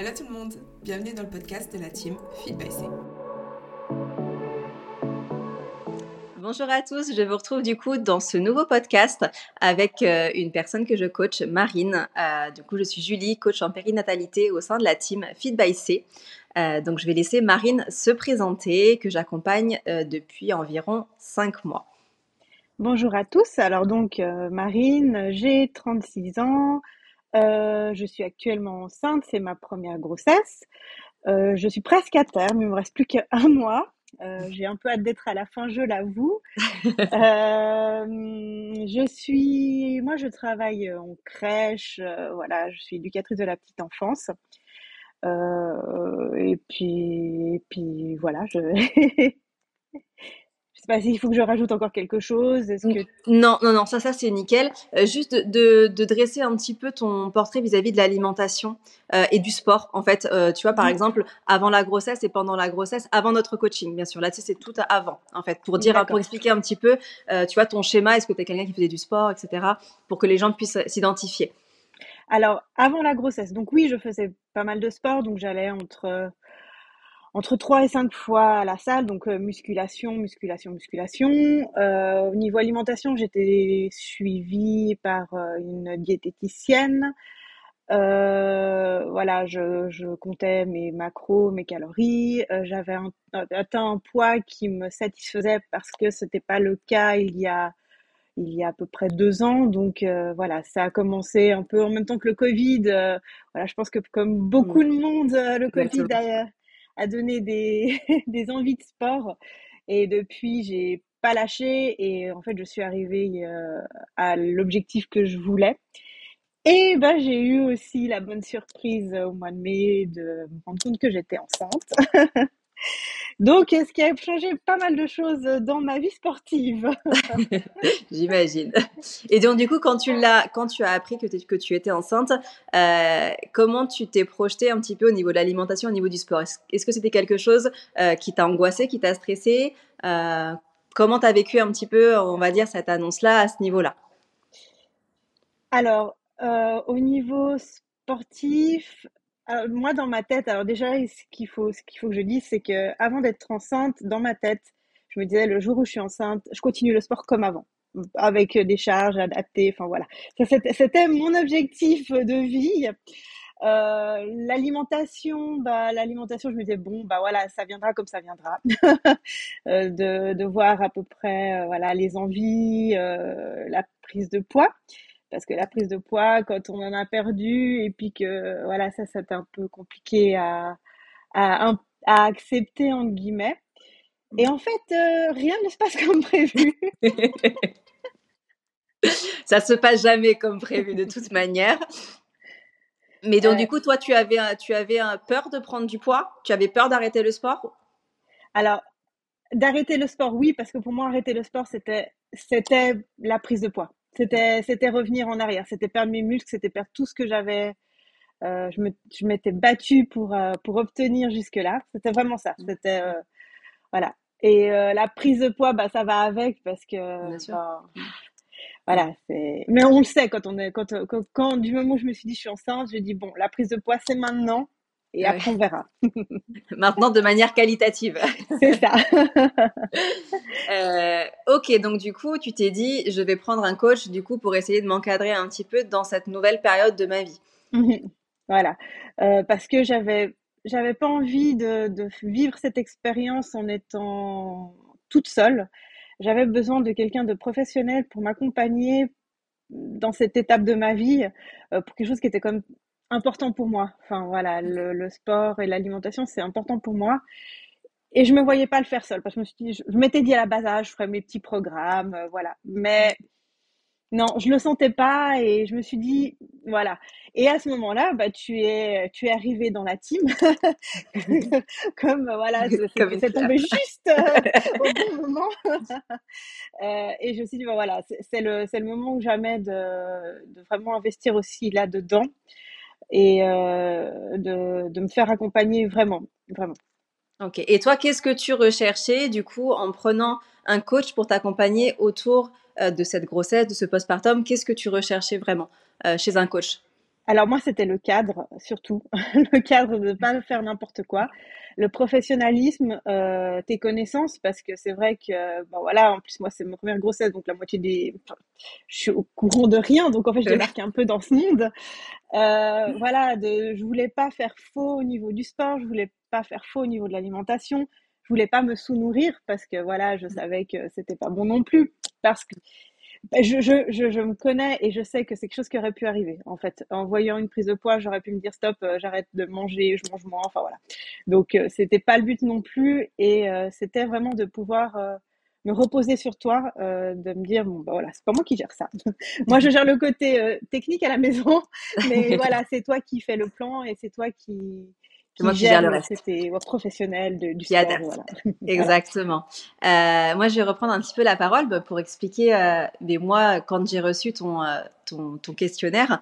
Hello tout le monde, bienvenue dans le podcast de la team Feed by C. Bonjour à tous, je vous retrouve du coup dans ce nouveau podcast avec euh, une personne que je coach, Marine. Euh, du coup, je suis Julie, coach en périnatalité au sein de la team Feed by C. Euh, donc, je vais laisser Marine se présenter, que j'accompagne depuis environ 5 mois. Bonjour à tous, alors donc Marine, j'ai 36 ans, euh, je suis actuellement enceinte, c'est ma première grossesse. Euh, je suis presque à terme, il me reste plus qu'un mois. Euh, j'ai un peu hâte d'être à la fin, je l'avoue. je suis, moi, je travaille en crèche, voilà, je suis éducatrice de la petite enfance. et puis, et puis voilà, je pas s'il faut que je rajoute encore quelque chose. Est-ce que... Non, non, non, ça, ça c'est nickel. Euh, juste de, de, dresser un petit peu ton portrait vis-à-vis de l'alimentation euh, et du sport. En fait, euh, tu vois, par exemple, avant la grossesse et pendant la grossesse, avant notre coaching, bien sûr. Là, tu sais, c'est tout avant, en fait, pour dire, pour expliquer un petit peu, tu vois, ton schéma. Est-ce que tu es quelqu'un qui faisait du sport, etc., pour que les gens puissent s'identifier? Alors, avant la grossesse, donc oui, je faisais pas mal de sport, donc j'allais entre entre 3 et 5 fois à la salle, donc euh, musculation, musculation, musculation. Euh, au niveau alimentation, j'étais suivie par euh, une diététicienne. voilà, je, je, comptais mes macros, mes calories. J'avais atteint un poids qui me satisfaisait parce que c'était pas le cas il y a il y a à peu près deux ans. Donc voilà, ça a commencé un peu en même temps que le Covid. voilà, je pense que comme beaucoup de monde, le Covid a, a donné des, des envies de sport. Et depuis, j'ai pas lâché et en fait, je suis arrivée euh, à l'objectif que je voulais. Et ben, j'ai eu aussi la bonne surprise au mois de mai de me rendre compte que j'étais enceinte. Donc, ce qui a changé pas mal de choses dans ma vie sportive. J'imagine. Et donc, du coup, quand tu, l'as, quand tu as appris que, que tu étais enceinte, euh, comment tu t'es projetée un petit peu au niveau de l'alimentation, au niveau du sport? Est-ce, que c'était quelque chose euh, qui t'a angoissé, qui t'a stressé euh, Comment tu as vécu un petit peu, on va dire, cette annonce-là à ce niveau-là? Alors, au niveau sportif, moi, dans ma tête, alors déjà, ce qu'il faut, ce faut que je dise, c'est que avant d'être enceinte, dans ma tête, je me disais, le jour où je suis enceinte, je continue le sport comme avant, avec des charges adaptées. Enfin voilà, c'était mon objectif de vie. Euh, l'alimentation, bah, l'alimentation, je me disais bon, bah voilà, ça viendra comme ça viendra. euh, de, de voir à peu près, euh, voilà, les envies, la prise de poids parce que la prise de poids, quand on en a perdu, et puis que voilà, ça, c'était un peu compliqué à, à, à, accepter, entre guillemets. Et en fait, euh, rien ne se passe comme prévu. ça se passe jamais comme prévu de toute manière. Mais donc, du coup, toi, tu avais, tu avais peur de prendre du poids? Tu avais peur d'arrêter le sport? Alors, d'arrêter le sport, oui, parce que pour moi, arrêter le sport, c'était, c'était la prise de poids. C'était, c'était revenir en arrière, c'était perdre mes muscles, c'était perdre tout ce que j'avais. Euh, je, me, je m'étais battue pour, euh, pour obtenir jusque-là. C'était vraiment ça. Mmh. C'était, euh, voilà. Et la prise de poids, bah, ça va avec parce que. Bah, voilà, c'est. Mais on le sait quand on est, quand, quand, quand, du moment où je me suis dit je suis enceinte, je dis bon, la prise de poids c'est maintenant. Et après, on verra. Maintenant, de manière qualitative. C'est ça. euh, ok, donc du coup, tu t'es dit, je vais prendre un coach du coup pour essayer de m'encadrer un petit peu dans cette nouvelle période de ma vie. voilà, euh, parce que j'avais j'avais pas envie de, de vivre cette expérience en étant toute seule. J'avais besoin de quelqu'un de professionnel pour m'accompagner dans cette étape de ma vie, euh, pour quelque chose qui était comme important pour moi. Enfin voilà, le, le sport et l'alimentation, c'est important pour moi. Et je me voyais pas le faire seule parce que je me suis dit, je, m'étais dit à la base, ah, je ferais mes petits programmes, euh, voilà. Mais non, je le sentais pas et je me suis dit, voilà. Et à ce moment-là, bah, tu es, tu es arrivé dans la team, comme voilà, c'est tombé juste euh, au bon moment. euh, et je me suis dit, bah, voilà, c'est le, le moment où jamais de, de vraiment investir aussi là-dedans et euh, de, me faire accompagner vraiment, vraiment. Ok. Et toi, qu'est-ce que tu recherchais du coup en prenant un coach pour t'accompagner autour euh, de cette grossesse, de ce postpartum? Qu'est-ce que tu recherchais vraiment euh, chez un coach? Alors moi, c'était le cadre, surtout, le cadre de ne pas faire n'importe quoi, le professionnalisme, euh, tes connaissances, parce que c'est vrai que, bon voilà, en plus moi c'est ma première grossesse, donc la moitié des, je suis au courant de rien, donc en fait je débarque un peu dans ce monde. Euh, voilà, de, je voulais pas faire faux au niveau du sport, je voulais pas faire faux au niveau de l'alimentation, je voulais pas me sous-nourrir parce que voilà, je savais que c'était pas bon non plus, parce que bah, je, je, je, je, me connais et je sais que c'est quelque chose qui aurait pu arriver. En fait, en voyant une prise de poids, j'aurais pu me dire stop, euh, j'arrête de manger, je mange moins. Enfin voilà. Donc euh, c'était pas le but non plus et euh, c'était vraiment de pouvoir me reposer sur toi, de me dire bon bah voilà, c'est pas moi qui gère ça. moi je gère le côté technique à la maison, mais voilà, c'est toi qui fais le plan et c'est toi qui c'est moi qui gère le reste. C'était professionnel de, du sport. Voilà. Exactement. Euh, moi, je vais reprendre un petit peu la parole bah, pour expliquer. Euh, mais moi, quand j'ai reçu ton, euh, ton, ton, questionnaire,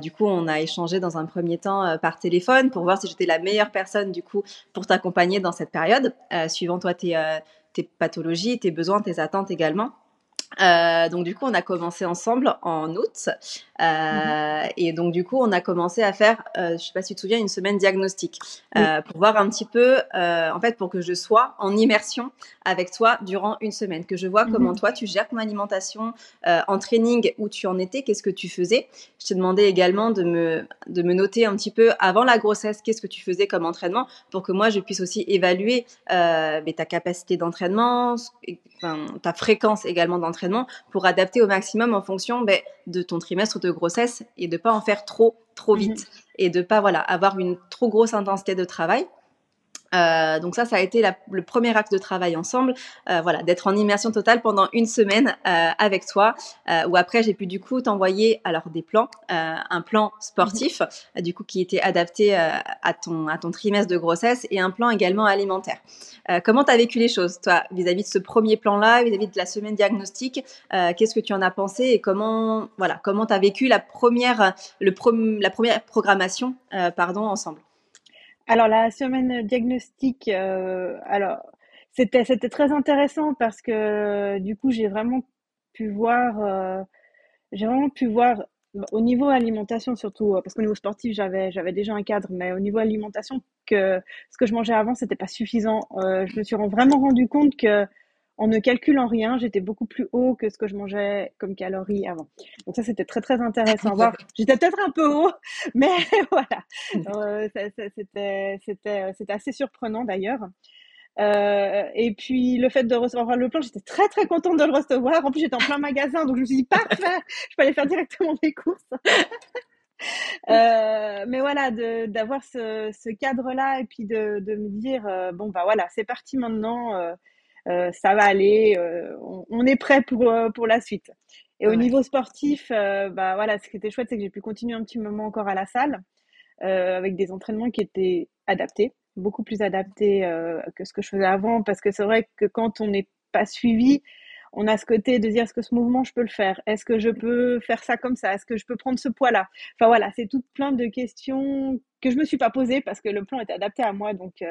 du coup, on a échangé dans un premier temps par téléphone pour voir si j'étais la meilleure personne du coup pour t'accompagner dans cette période, suivant toi tes, tes pathologies, tes besoins, tes attentes également. Euh, donc du coup, on a commencé ensemble en août, euh, mm-hmm. et donc du coup, on a commencé à faire, euh, je sais pas si tu te souviens, une semaine diagnostique euh, pour voir un petit peu, euh, en fait, pour que je sois en immersion avec toi durant une semaine, que je vois mm-hmm. comment toi tu gères ton alimentation en training, où tu en étais, qu'est-ce que tu faisais. Je t'ai demandé également de me de me noter un petit peu avant la grossesse, qu'est-ce que tu faisais comme entraînement, pour que moi je puisse aussi évaluer mais ta capacité d'entraînement, ta fréquence également d'entraînement pour adapter au maximum en fonction ben, de ton trimestre de grossesse et de pas en faire trop trop mhm. vite et de pas voilà avoir une trop grosse intensité de travail. Euh, donc ça, ça a été le premier acte de travail ensemble, euh, voilà, d'être en immersion totale pendant une semaine euh, avec toi, où après j'ai pu du coup t'envoyer alors des plans, un plan sportif, mhm. du coup qui était adapté à ton à ton trimestre de grossesse et un plan également alimentaire. comment tu as vécu les choses, toi, vis-à-vis de ce premier plan-là, vis-à-vis de la semaine diagnostique Qu'est-ce que tu en as pensé et comment voilà comment tu as vécu la première le la première programmation pardon ensemble? Alors la semaine diagnostique, euh, alors c'était c'était très intéressant parce que du coup j'ai vraiment pu voir, euh, j'ai vraiment pu voir au niveau alimentation surtout parce qu'au niveau sportif j'avais j'avais déjà un cadre, mais au niveau alimentation que ce que je mangeais avant c'était pas suffisant. Euh, je me suis vraiment rendu compte que en ne calculant rien, j'étais beaucoup plus haut que ce que je mangeais comme calories avant. Donc ça, c'était très très intéressant. Voir, j'étais peut-être un peu haut, mais voilà, euh, c'était c'était c'était assez surprenant d'ailleurs. Euh, et puis le fait de recevoir le plan, j'étais très très contente de le recevoir. En plus, j'étais en plein magasin, donc je me suis dit parfait, je peux aller faire directement mes courses. euh, mais voilà, d'avoir ce, ce cadre-là et puis de, de me dire euh, bon bah voilà, c'est parti maintenant. Euh, ça va aller, euh, on, est prêt pour, euh, pour la suite. Et au niveau sportif, bah voilà, ce qui était chouette, c'est que j'ai pu continuer un petit moment encore à la salle avec des entraînements qui étaient adaptés, beaucoup plus adaptés que ce que je faisais avant, parce que c'est vrai que quand on n'est pas suivi, on a ce côté de dire est-ce que ce mouvement je peux le faire? Est-ce que je peux faire ça comme ça? Est-ce que je peux prendre ce poids-là? Enfin voilà, c'est tout plein de questions que je me suis pas posées parce que le plan était adapté à moi, donc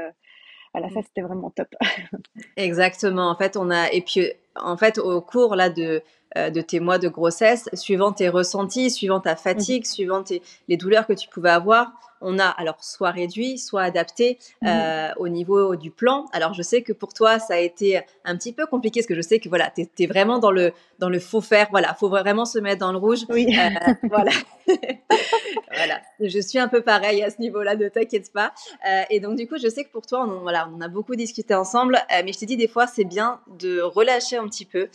voilà, ça c'était vraiment top. Exactement. En fait, on a et puis en fait au cours là de euh, de tes mois de grossesse, suivant tes ressentis, suivant ta fatigue, mmh. suivant les douleurs que tu pouvais avoir, on a alors soit réduit, soit adapté mmh. euh, au niveau du plan. Alors je sais que pour toi ça a été un petit peu compliqué parce que je sais que voilà, tu es, vraiment dans le dans le faux faire, voilà, faut vraiment se mettre dans le rouge. Oui. Euh, voilà. voilà, je suis un peu pareil à ce niveau-là, ne t'inquiète pas. Euh, et donc du coup, je sais que pour toi, on, voilà, on a beaucoup discuté ensemble, mais je t'ai dit des fois, c'est bien de relâcher un petit peu.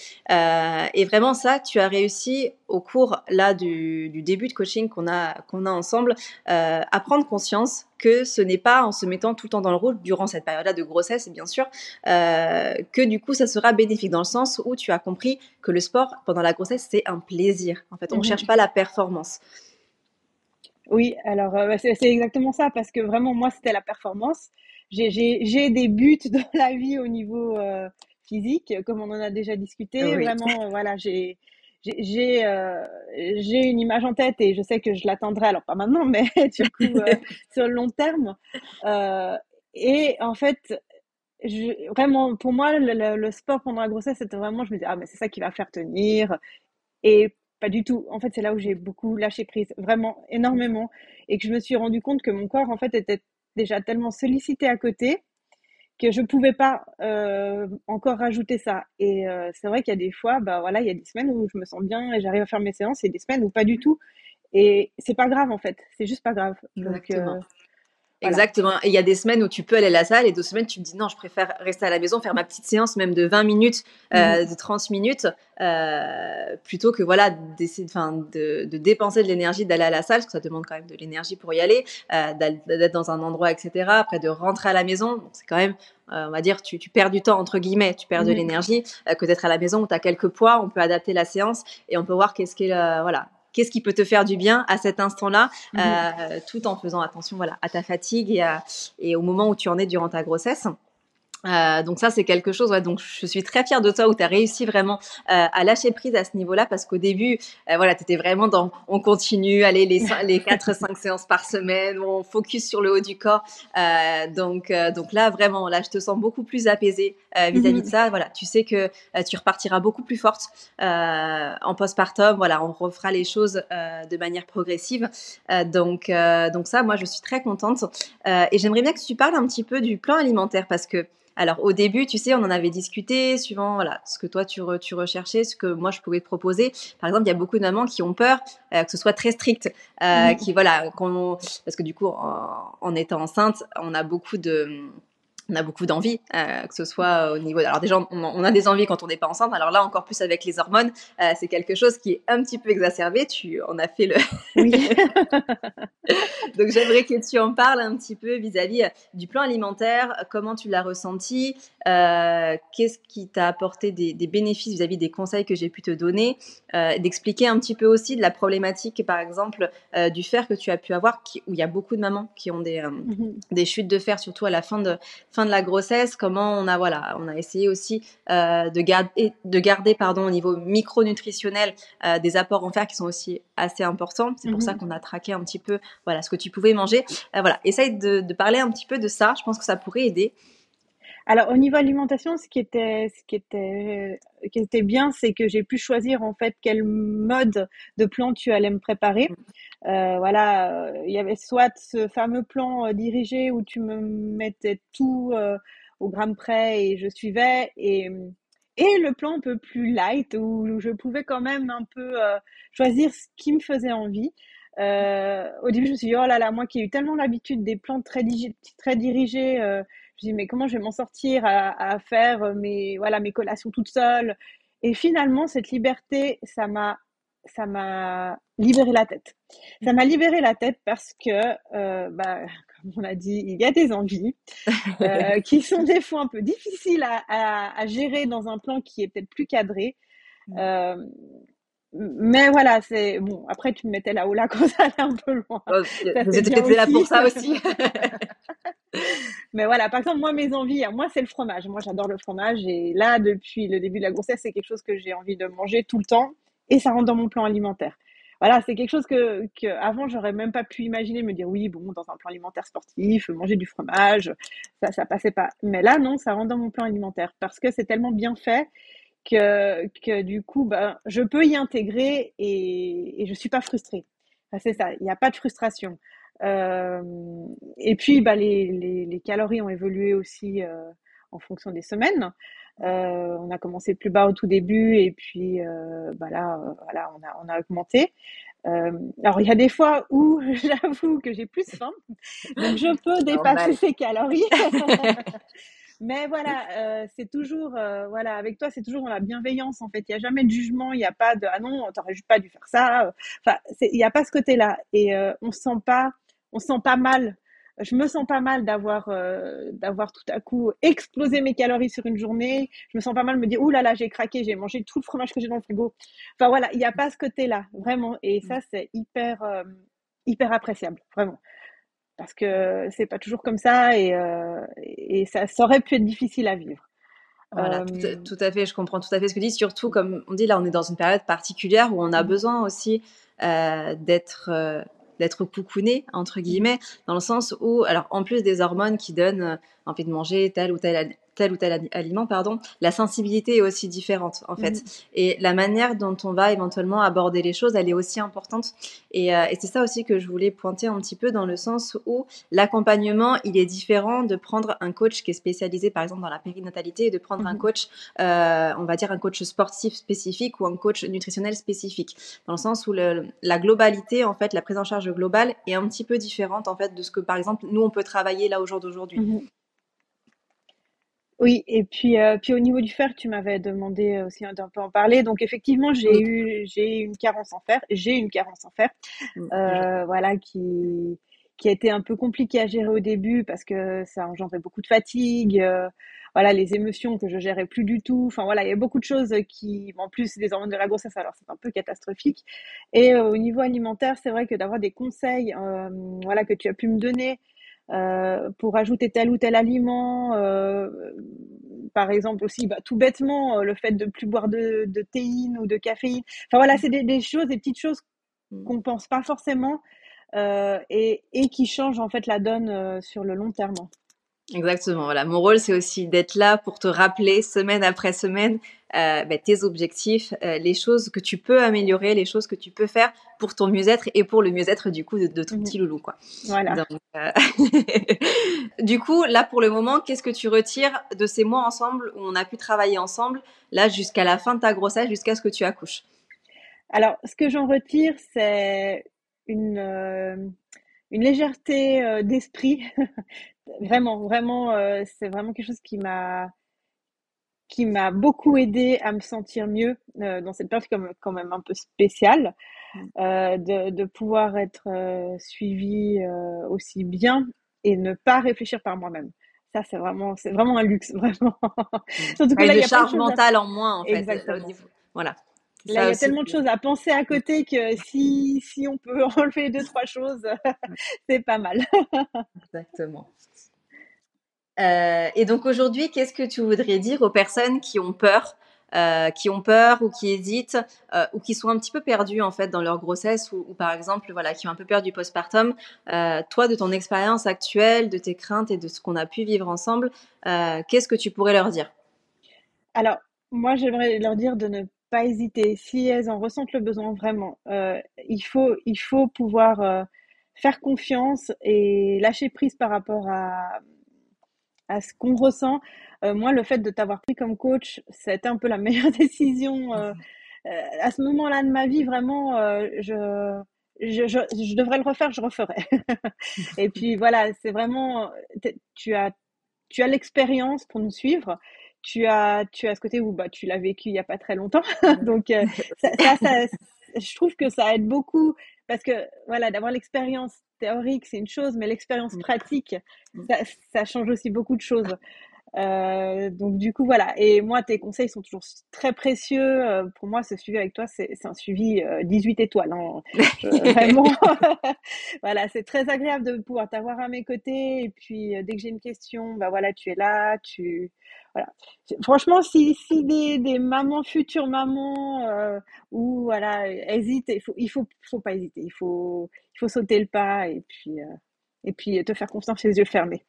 Et vraiment ça, tu as réussi au cours là du, du début de coaching qu'on a qu'on a ensemble, euh, à prendre conscience que ce n'est pas en se mettant tout le temps dans le rouge durant cette période-là de grossesse, bien sûr, euh, que du coup ça sera bénéfique dans le sens où tu as compris que le sport pendant la grossesse c'est un plaisir. En fait, on ne mmh cherche pas la performance. Oui, alors euh, c'est exactement ça, parce que vraiment, moi, c'était la performance. J'ai des buts dans la vie au niveau physique, comme on en a déjà discuté. Vraiment, euh, voilà, j'ai j'ai j'ai une image en tête et je sais que je l'atteindrai, alors pas maintenant, mais du coup, sur le long terme. et en fait, je, vraiment, pour moi, le, le, sport pendant la grossesse, c'était vraiment, je me disais, ah, mais c'est ça qui va faire tenir. Et pas du tout. En fait, c'est là où j'ai beaucoup lâché prise, vraiment énormément, et que je me suis rendu compte que mon corps, en fait, était déjà tellement sollicité à côté que je pouvais pas euh, encore rajouter ça. Et euh, c'est vrai qu'il y a des fois, bah voilà, il y a des semaines où je me sens bien et j'arrive à faire mes séances, et des semaines où pas du tout. Et c'est pas grave en fait, c'est juste pas grave. Donc, euh, Exactement. Et il y a des semaines où tu peux aller à la salle et d'autres semaines tu te dis non, je préfère rester à la maison, faire ma petite séance même de 20 minutes, euh, mhm. de 30 minutes, euh, plutôt que voilà d'essayer de, de dépenser de l'énergie d'aller à la salle, parce que ça demande quand même de l'énergie pour y aller, euh, d'être dans un endroit, etc. Après de rentrer à la maison, c'est quand même euh, on va dire, tu, tu, perds du temps, entre guillemets, tu perds de mhm. l'énergie, euh, que d'être à la maison où tu as quelques poids, on peut adapter la séance et on peut voir qu'est-ce qui est, voilà, qu'est-ce qui peut te faire du bien à cet instant-là, mhm. euh, tout en faisant attention voilà, à ta fatigue et, et au moment où tu en es durant ta grossesse. Euh, donc ça c'est quelque chose ouais, donc je suis très fière de toi où tu as réussi vraiment euh, à lâcher prise à ce niveau-là parce qu'au début euh, voilà tu étais vraiment dans on continue allez les les 4 5 séances par semaine on focus sur le haut du corps. Euh, donc euh, donc là vraiment là je te sens beaucoup plus apaisée vis-à-vis de ça. Voilà tu sais que tu repartiras beaucoup plus forte en postpartum. Voilà on refera les choses de manière progressive. Donc donc ça moi je suis très contente. Et j'aimerais bien que tu parles un petit peu du plan alimentaire parce que alors au début, tu sais, on en avait discuté, suivant voilà ce que toi tu, tu recherchais, ce que moi je pouvais te proposer. Par exemple, il y a beaucoup de mamans qui ont peur euh, que ce soit très strict, euh, mmh. qui voilà, parce que du coup, en, étant enceinte, on a beaucoup de on a beaucoup d'envie, euh, que ce soit au niveau. Alors déjà, on, a des envies quand on n'est pas enceinte. Alors là, encore plus avec les hormones, euh, c'est quelque chose qui est un petit peu exacerbé. Tu en as fait le. Oui. Donc j'aimerais que tu en parles un petit peu vis-à-vis euh, du plan alimentaire. Comment tu l'as ressenti Qu'est-ce qui t'a apporté des, bénéfices vis-à-vis des conseils que j'ai pu te donner D'expliquer un petit peu aussi de la problématique, par exemple, du fer que tu as pu avoir, où il y a beaucoup de mamans qui ont des, mhm. des chutes de fer, surtout à la fin de de la grossesse, comment on a voilà, on a essayé aussi euh, de garder de garder pardon au niveau micronutritionnel euh, des apports en fer qui sont aussi assez importants. C'est pour ça mhm. qu'on a traqué un petit peu voilà ce que tu pouvais manger. Euh, voilà, essaye de, de, parler un petit peu de ça. Je pense que ça pourrait aider. Alors au niveau alimentation, ce qui était, ce qui était, qui était bien, c'est que j'ai pu choisir en fait quel mode de plan tu allais me préparer. Euh, voilà, euh, il y avait soit ce fameux plan euh, dirigé où tu me mettais tout au gramme près et je suivais et et le plan un peu plus light où je pouvais quand même un peu choisir ce qui me faisait envie. au début, je me suis dit, oh là là, moi qui ai eu tellement l'habitude des plans très, très dirigés, je dis mais comment je vais m'en sortir à, faire mes voilà mes collations toute seule et finalement cette liberté ça m'a ça m'a libéré la tête ça m'a libéré la tête parce que euh, bah, comme on a dit il y a des envies euh, qui sont des fois un peu difficiles à, à, gérer dans un plan qui est peut-être plus cadré euh, mais voilà, c'est bon. Après, tu me mettais là-haut là quand ça allait un peu loin. Oh, J'étais là pour ça aussi. Mais voilà, par exemple, moi, mes envies, moi, c'est le fromage. Moi, j'adore le fromage. Et là, depuis le début de la grossesse, c'est quelque chose que j'ai envie de manger tout le temps. Et ça rentre dans mon plan alimentaire. Voilà, c'est quelque chose que, que avant, j'aurais même pas pu imaginer, me dire oui, bon, dans un plan alimentaire sportif, manger du fromage, ça, ça passait pas. Mais là, non, ça rentre dans mon plan alimentaire parce que c'est tellement bien fait que, que du coup, ben, je peux y intégrer et, et je suis pas frustrée. c'est ça, il n'y a pas de frustration. Euh, et puis, bah, les, les, les, calories ont évolué aussi euh, en fonction des semaines. Euh, on a commencé plus bas au tout début et puis euh, bah là, voilà, on a, on a augmenté. alors, il y a des fois où j'avoue que j'ai plus faim, donc je peux dépasser ces calories. Mais voilà, c'est toujours, voilà, avec toi, c'est toujours dans la bienveillance en fait. Il n'y a jamais de jugement, il n'y a pas de ah non, t'aurais juste pas dû faire ça. Enfin, il n'y a pas ce côté-là et on sent pas, on sent pas mal. Je me sens pas mal d'avoir euh, d'avoir tout à coup explosé mes calories sur une journée. Je me sens pas mal de me dire ouh là là, j'ai craqué, j'ai mangé tout le fromage que j'ai dans le frigo. Enfin voilà, il n'y a pas ce côté-là vraiment et ça c'est hyper euh, hyper appréciable vraiment parce que c'est pas toujours comme ça et, euh, et ça, aurait pu être difficile à vivre. Voilà, euh, tout, à fait, je comprends tout à fait ce que tu dis. Surtout, comme on dit, là, on est dans une période particulière où on a mmh. besoin aussi d'être d'être coucouné entre guillemets, dans le sens où, alors en plus des hormones qui donnent envie de manger telle ou telle tel ou tel aliment, pardon, la sensibilité est aussi différente en fait. Mhm. Et la manière dont on va éventuellement aborder les choses, elle est aussi importante. Et, euh, et c'est ça aussi que je voulais pointer un petit peu dans le sens où l'accompagnement, il est différent de prendre un coach qui est spécialisé par exemple dans la périnatalité et de prendre un Mhm. coach, euh, on va dire un coach sportif spécifique ou un coach nutritionnel spécifique. Dans le sens où le, la globalité, en fait, la prise en charge globale est un petit peu différente en fait de ce que par exemple nous on peut travailler là au jour d'aujourd'hui. Mhm. Oui, et puis, euh, puis au niveau du fer, tu m'avais demandé aussi d'un peu en parler. Donc effectivement, j'ai Oui. eu j'ai une carence en fer, j'ai une carence en fer, Mm. euh, voilà, qui qui a été un peu compliqué à gérer au début parce que ça engendrait beaucoup de fatigue, euh, voilà, les émotions que je gérais plus du tout. Enfin voilà, il y a beaucoup de choses qui, en plus des hormones de la grossesse, alors c'est un peu catastrophique. Et euh, au niveau alimentaire, c'est vrai que d'avoir des conseils, euh, voilà, que tu as pu me donner euh, pour ajouter tel ou tel aliment. Euh, par exemple aussi, bah, tout bêtement, euh, le fait de plus boire de, de théine ou de caféine. Enfin voilà, c'est des, des choses, des petites choses Mm. qu'on pense pas forcément euh, et, et qui changent en fait la donne euh, sur le long terme. Exactement. Voilà, mon rôle c'est aussi d'être là pour te rappeler semaine après semaine euh, bah, tes objectifs, euh, les choses que tu peux améliorer, les choses que tu peux faire pour ton mieux-être et pour le mieux-être du coup de, de ton Mhm. petit loulou quoi. Voilà. Donc, euh, du coup, là pour le moment, qu'est-ce que tu retires de ces mois ensemble où on a pu travailler ensemble, là jusqu'à la fin de ta grossesse, jusqu'à ce que tu accouches? Alors, ce que j'en retire, c'est une, une légèreté d'esprit. vraiment, vraiment, euh, c'est vraiment quelque chose qui m'a qui m'a beaucoup aidé à me sentir mieux euh, dans cette période comme, quand même un peu spéciale, euh, de, de pouvoir être euh, suivie euh, aussi bien et ne pas réfléchir par moi-même. Ça, c'est vraiment, c'est vraiment un luxe, vraiment. Surtout que Avec là, il y a charge à- mentale en moins en fait. Exactement. Voilà. Là, il y a tellement de que- choses à penser à côté que si, si on peut enlever deux, trois choses, c'est pas mal. Exactement. Euh, et donc aujourd'hui, qu'est-ce que tu voudrais dire aux personnes qui ont peur, euh, qui ont peur ou qui hésitent euh, ou qui sont un petit peu perdues en fait dans leur grossesse ou, par exemple voilà qui ont un peu peur du postpartum. Toi, de ton expérience actuelle, de tes craintes et de ce qu'on a pu vivre ensemble, qu'est-ce que tu pourrais leur dire? Alors, moi, j'aimerais leur dire de ne pas hésiter. Si elles en ressentent le besoin vraiment, il faut, il faut pouvoir faire confiance et lâcher prise par rapport à, à ce qu'on ressent. Euh, moi, le fait de t'avoir pris comme coach, c'était un peu la meilleure décision. euh, euh, à ce moment-là de ma vie, vraiment, je, je, je, devrais le refaire, je referais. et puis voilà, c'est vraiment, tu as, tu as l'expérience pour nous suivre. Tu as, tu as ce côté où bah, tu l'as vécu il y a pas très longtemps. Donc, ça, ça- je trouve que ça aide beaucoup parce que voilà, d'avoir l'expérience théorique, c'est une chose, mais l'expérience Mm. pratique, Mm. ça, ça change aussi beaucoup de choses. Euh, donc du coup voilà. Et moi tes conseils sont toujours très précieux. Euh, pour moi ce suivi avec toi c'est c'est un suivi euh, 18 étoiles hein. Je- vraiment. Voilà c'est très agréable de pouvoir t'avoir à mes côtés. Et puis euh, dès que j'ai une question bah voilà tu es là tu voilà. Franchement si si des, des mamans futures mamans euh, ou voilà hésitent il faut il faut faut pas hésiter. Il faut il faut sauter le pas et puis euh, et puis te faire confiance les yeux fermés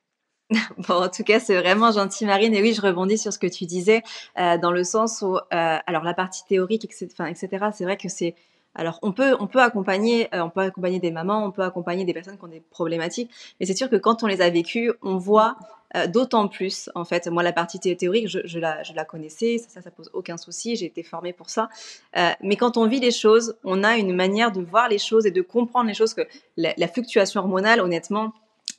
Bon, en tout cas, c'est vraiment gentil, Marine. Et oui, je rebondis sur ce que tu disais, euh, dans le sens où, euh, alors la partie théorique, etc., c'est vrai que c'est, alors on peut, on peut accompagner, euh, on peut accompagner des mamans, on peut accompagner des personnes qui ont des problématiques, mais c'est sûr que quand on les a vécues, on voit d'autant plus, en fait, moi la partie thé- théorique, je, la, je la connaissais, ça, ça, ça pose aucun souci, j'ai été formée pour ça. Mais quand on vit les choses, on a une manière de voir les choses et de comprendre les choses que la fluctuation hormonale, honnêtement,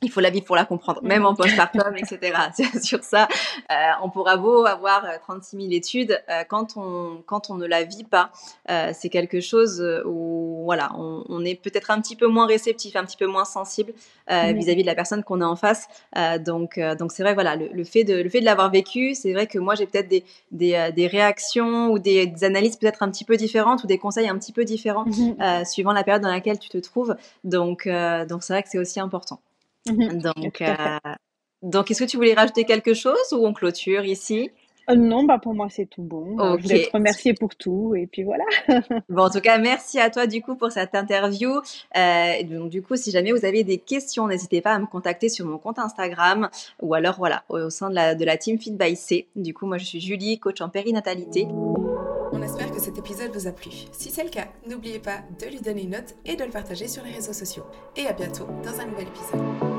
il faut la vivre pour la comprendre, même en postpartum, etc. Sur ça, euh, on pourra beau avoir euh, 36 000 études, euh, quand on quand on ne la vit pas, euh, c'est quelque chose où voilà, on, on est peut-être un petit peu moins réceptif, un petit peu moins sensible euh, vis-à-vis de la personne qu'on a en face. Euh, donc euh, donc c'est vrai, voilà, le, le fait de le fait de l'avoir vécu, c'est vrai que moi j'ai peut-être des des, euh, des réactions ou des, des analyses peut-être un petit peu différentes ou des conseils un petit peu différents Mhm. euh, suivant la période dans laquelle tu te trouves. Donc euh, donc c'est vrai que c'est aussi important. Mhm. Donc, euh, donc, est-ce que tu voulais rajouter quelque chose ou on clôture ici? Euh, non, bah pour moi c'est tout bon. Euh, je voulais te remercier pour tout et puis voilà. bon, en tout cas, merci à toi du coup pour cette interview. Euh, donc du coup, si jamais vous avez des questions, n'hésitez pas à me contacter sur mon compte Instagram ou alors voilà au, sein de la, de la team Fit by C. Du coup, moi je suis Julie, coach en périnatalité. On espère que cet épisode vous a plu. Si c'est le cas, n'oubliez pas de lui donner une note et de le partager sur les réseaux sociaux. Et à bientôt dans un nouvel épisode.